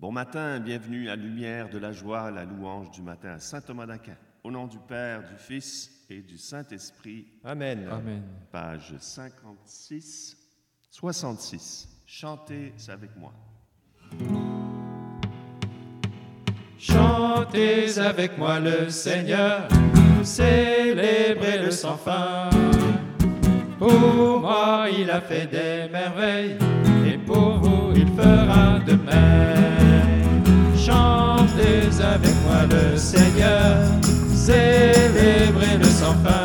Bon matin, bienvenue à Lumière de la joie, la louange du matin à Saint Thomas d'Aquin. Au nom du Père, du Fils et du Saint-Esprit. Amen. Amen. Page 56, 66. Chantez avec moi. Chantez avec moi le Seigneur, célébrez le sans fin. Pour moi, il a fait des merveilles, pour vous, il fera de même. Chantez avec moi le Seigneur, célébrez le sans fin.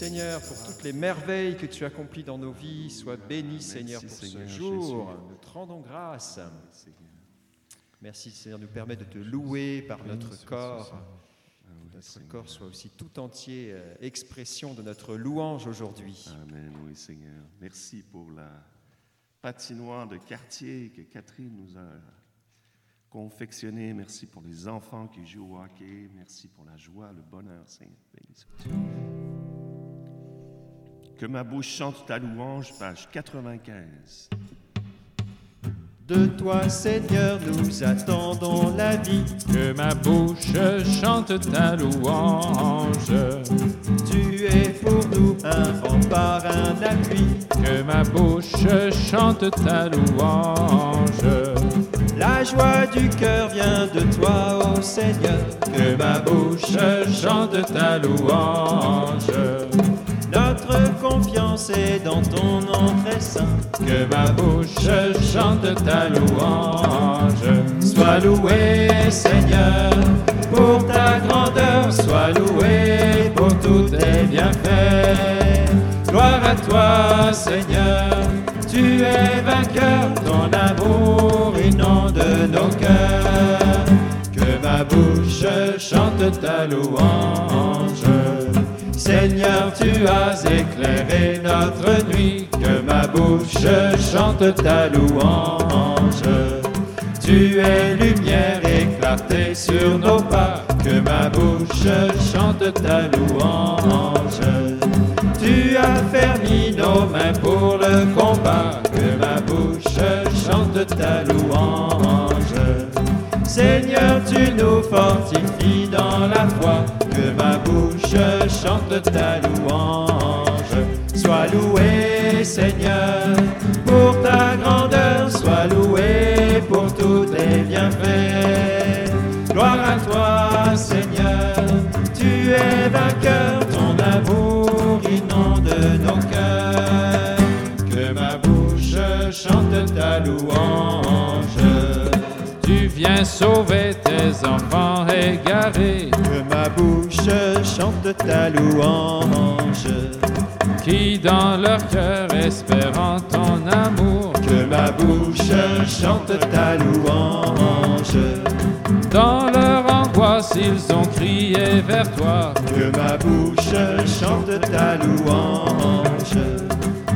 Seigneur pour toutes les merveilles que tu accomplis dans nos vies. Sois béni Seigneur pour ce jour. Nous te rendons grâce. Merci Seigneur de nous permettre de te louer par notre corps. Ah Que Notre Seigneur. corps soit aussi tout entier euh, expression de notre louange aujourd'hui. Amen, oui Seigneur. Merci pour la patinoire de quartier que Catherine nous a confectionnée. Merci pour les enfants qui jouent au hockey. Merci pour la joie, le bonheur, Seigneur. Que ma bouche chante ta louange, page 95. De toi Seigneur nous attendons la vie. Que ma bouche chante ta louange. Tu es pour nous un rempart, un appui. Que ma bouche chante ta louange. La joie du cœur vient de toi, ô Seigneur. Que ma bouche chante ta louange. Confiance est dans ton nom saint. Que ma bouche chante ta louange. Sois loué, Seigneur, pour ta grandeur. Sois loué pour tous tes bienfaits. Gloire à toi, Seigneur. Tu es vainqueur, ton amour inonde nos cœurs. Que ma bouche chante ta louange. Seigneur, tu as éclairé notre nuit, que ma bouche chante ta louange. Tu es lumière et sur nos pas, que ma bouche chante ta louange. Tu as fermi nos mains pour le combat, que ma bouche chante ta louange. Seigneur, tu nous fortifies dans la foi, que ma bouche chante ta louange. Sois loué, Seigneur, pour ta grandeur, sois loué pour tous tes bienfaits. Gloire à toi, Seigneur, tu es vainqueur, ton amour inonde nos cœurs. Que ma bouche chante ta louange. Tu viens sauver tes enfants égarés, ma bouche chante ta louange. qui dans leur cœur espérant ton amour, Que ma bouche chante ta louange. dans leur angoisse ils ont crié vers toi. Que ma bouche chante ta louange.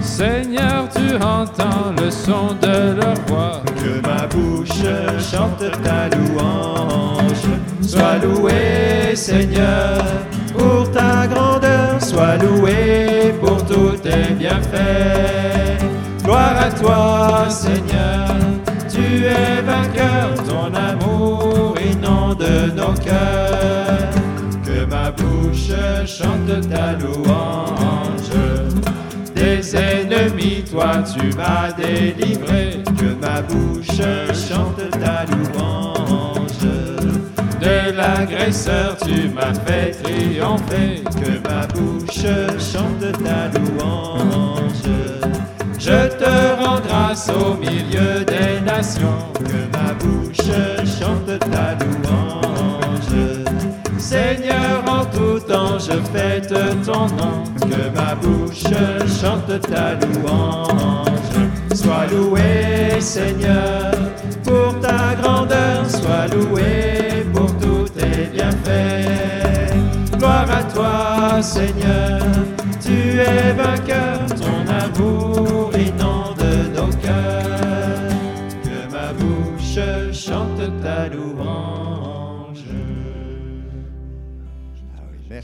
Seigneur, tu entends le son de leur voix. Que ma bouche chante ta louange. Sois loué, Seigneur, pour ta grandeur. Sois loué pour tous tes bienfaits. Gloire à toi, Seigneur. Tu es vainqueur, ton amour inonde nos cœurs. Que ma bouche chante ta louange. Ennemis, toi tu m'as délivré. Que ma bouche chante ta louange. De l'agresseur, tu m'as fait triompher. Que ma bouche chante ta louange. Je te rends grâce au milieu des nations. Que ma bouche chante ta louange. Temps, je fête ton nom. Que ma bouche chante ta louange. Sois loué, Seigneur, pour ta grandeur. Sois loué pour tous tes bienfaits. Gloire à toi, Seigneur. Tu es vainqueur, ton amour inonde nos cœurs. Que ma bouche chante ta louange.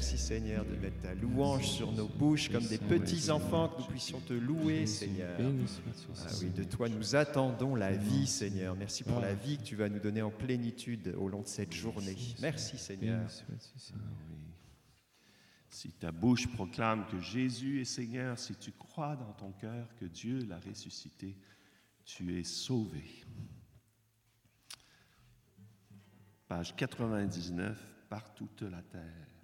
Merci Seigneur de mettre ta louange sur nos bouches comme des petits enfants, que nous puissions te louer, Seigneur. Ah oui, de toi nous attendons la vie, Seigneur. Merci pour la vie que tu vas nous donner en plénitude au long de cette journée. Merci, Seigneur. Si ta bouche proclame que Jésus est Seigneur, si tu crois dans ton cœur que Dieu l'a ressuscité, tu es sauvé. Page 99, par toute la terre.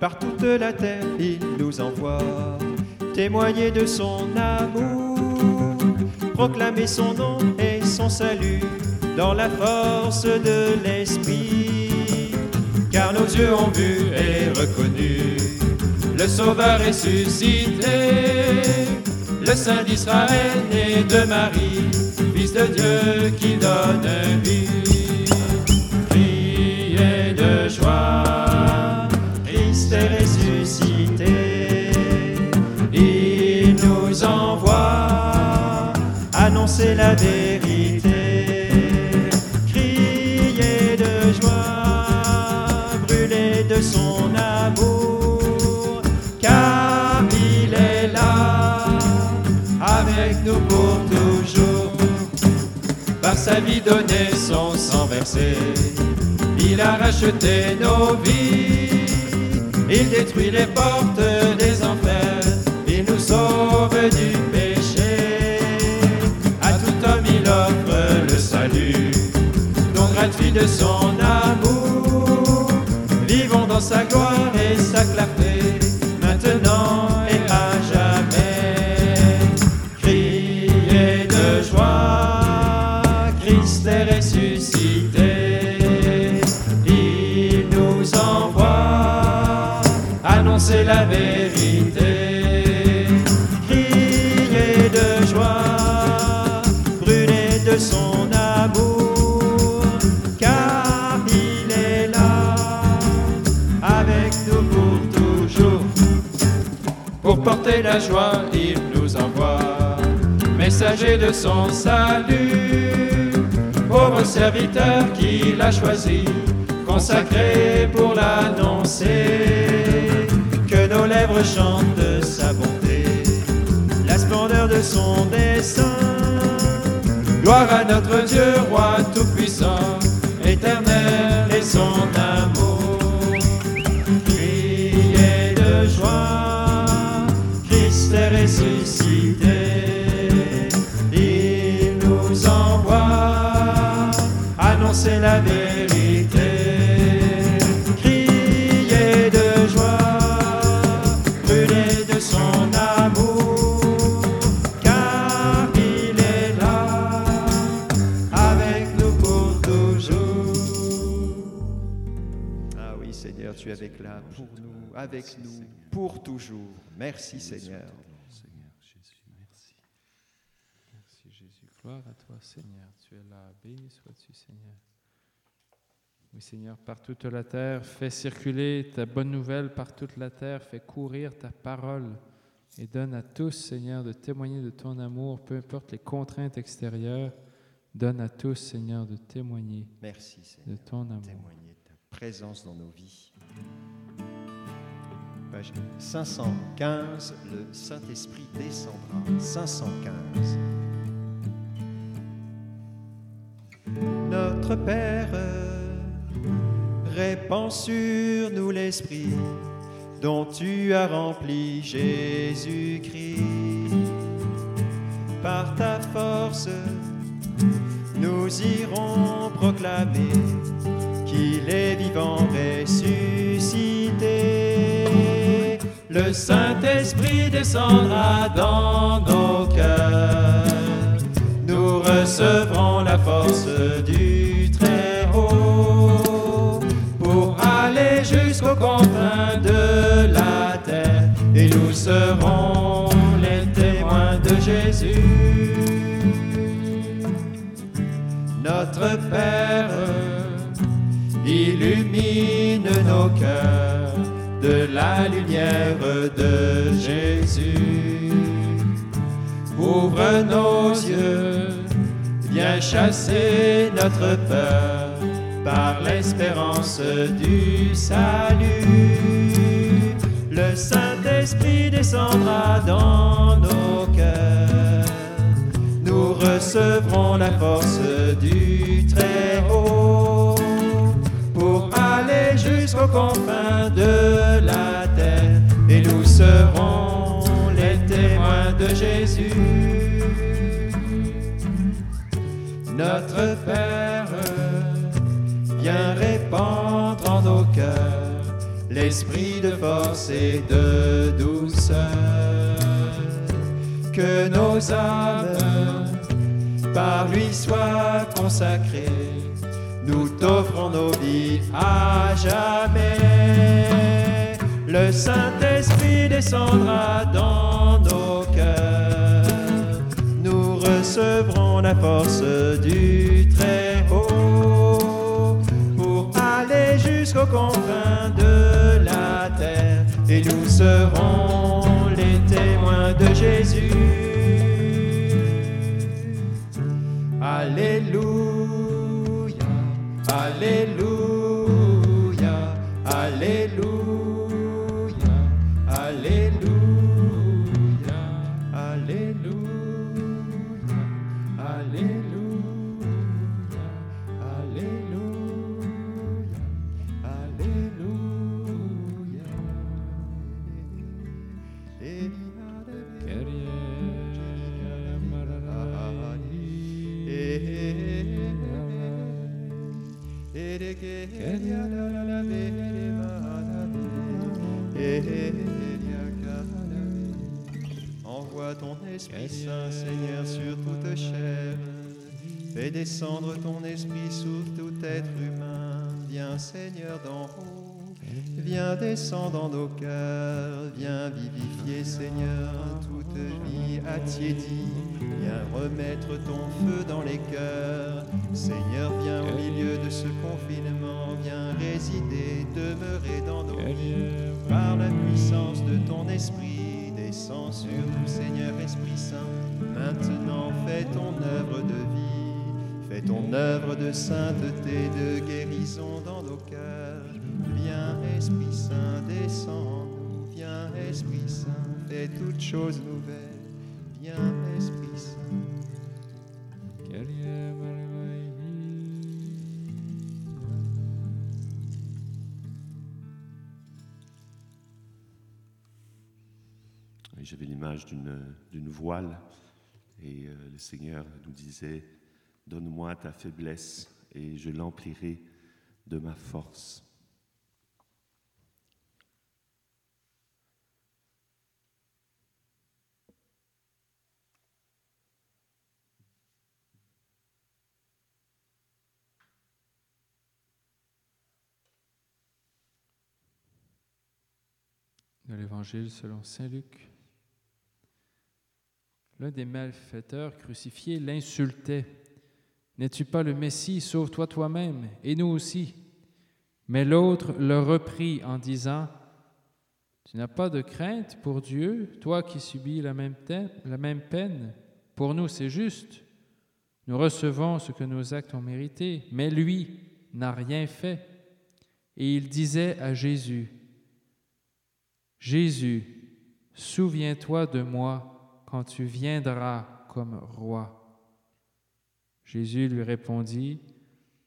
Par toute la terre, il nous envoie témoigner de son amour, proclamer son nom et son salut dans la force de l'Esprit. Car nos yeux ont vu et reconnu le Sauveur ressuscité, le Saint d'Israël né de Marie, Fils de Dieu qui donne vie. Annoncer la vérité. Criez de joie, brûlez de son amour, car il est là, avec nous pour toujours. Par sa vie donnée, son sang versé, il a racheté nos vies. Il détruit les portes des enfers, il nous sauve du salut, don gratuit de son amour. Vivons dans sa gloire et sa clarté, Porter la joie, il nous envoie, messager de son salut, pauvre serviteur qu'il a choisi, consacré pour l'annoncer. Que nos lèvres chantent sa bonté, la splendeur de son dessein, Gloire à notre Dieu, la vérité. Criez de joie, brûlez de son amour, car il est là, avec nous pour toujours. Ah oui, Seigneur, tu es avec là pour nous, avec nous pour toujours. Merci, Seigneur. Gloire à toi Seigneur. Tu es là. Béni sois-tu Seigneur. Oui Seigneur, par toute la terre, fais circuler ta bonne nouvelle par toute la terre, fais courir ta parole et donne à tous Seigneur de témoigner de ton amour, peu importe les contraintes extérieures. Donne à tous Seigneur de témoigner Merci, de ton amour. Témoigner de ta présence dans nos vies. Page 515, le Saint-Esprit descendra. 515. Notre Père, répands sur nous l'Esprit dont tu as rempli Jésus-Christ. Par ta force, nous irons proclamer qu'il est vivant ressuscité. Le Saint-Esprit descendra dans nos cœurs. Nous recevrons la force du jusqu'aux confins de la terre. Et nous serons les témoins de Jésus. Notre Père, illumine nos cœurs de la lumière de Jésus. Ouvre nos yeux, viens chasser notre peur par l'espérance du salut. Le Saint-Esprit descendra dans nos cœurs. Nous recevrons la force du Très-Haut pour aller jusqu'aux confins de la terre et nous serons les témoins de Jésus. Notre Père, viens répandre en nos cœurs l'esprit de force et de douceur. Que nos âmes par lui soient consacrées. Nous t'offrons nos vies à jamais. Le Saint-Esprit descendra dans nos cœurs. Nous recevrons la force du Très-Haut confins de la terre. Et nous serons Envoie ton Esprit Saint, Seigneur, sur toute chair. Fais descendre ton Esprit sur tout être humain. Viens, Seigneur, d'en haut. Viens descendre dans nos cœurs. Viens vivifier, Seigneur, toute vie attiédie. Viens remettre ton feu dans les cœurs. Seigneur, viens au milieu de ce confinement. Viens résider, demeurer dans nos vies. Par la puissance de ton esprit, descends sur nous, Seigneur Esprit Saint. Maintenant, fais ton œuvre de vie. Fais ton œuvre de sainteté, de guérison dans Esprit Saint, descend. Viens, Esprit Saint, fais toutes choses nouvelles. Viens, Esprit Saint. J'avais l'image d'une voile et euh, le Seigneur nous disait, Donne-moi ta faiblesse et je l'emplirai de ma force. l'Évangile selon Saint Luc. L'un des malfaiteurs crucifiés l'insultait. N'es-tu pas le Messie? Sauve-toi toi-même et nous aussi. Mais l'autre le reprit en disant, Tu n'as pas de crainte pour Dieu, toi qui subis la même, la même peine. Pour nous, c'est juste. Nous recevons ce que nos actes ont mérité, mais lui n'a rien fait. Et il disait à Jésus, Jésus, souviens-toi de moi quand tu viendras comme roi. Jésus lui répondit,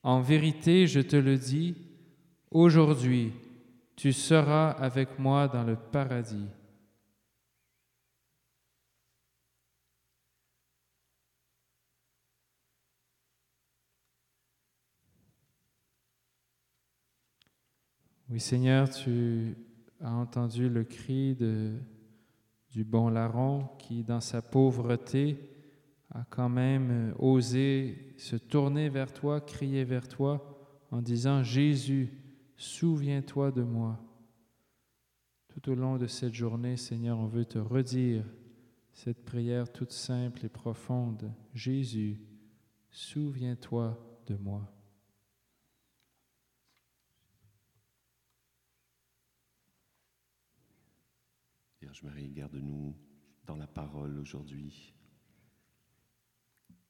En vérité, je te le dis, aujourd'hui, tu seras avec moi dans le paradis. Oui Seigneur, tu a entendu le cri du bon larron qui, dans sa pauvreté, a quand même osé se tourner vers toi, crier vers toi en disant, Jésus, souviens-toi de moi. Tout au long de cette journée, Seigneur, on veut te redire cette prière toute simple et profonde. Jésus, souviens-toi de moi. Vierge Marie, garde-nous dans la parole aujourd'hui,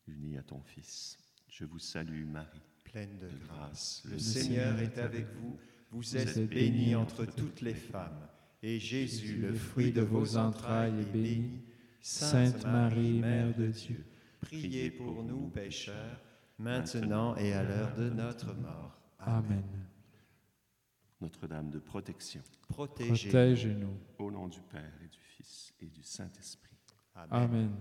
unie à ton Fils. Je vous salue Marie, pleine de grâce. Le Seigneur est avec vous. Vous êtes bénie entre toutes les femmes, et Jésus, le fruit de vos entrailles, est béni. Sainte Marie, Mère de Dieu, priez pour nous pécheurs, maintenant et à l'heure de notre mort. Amen. Notre-Dame de protection. Protégez-nous. Au nom du Père et du Fils et du Saint-Esprit. Amen.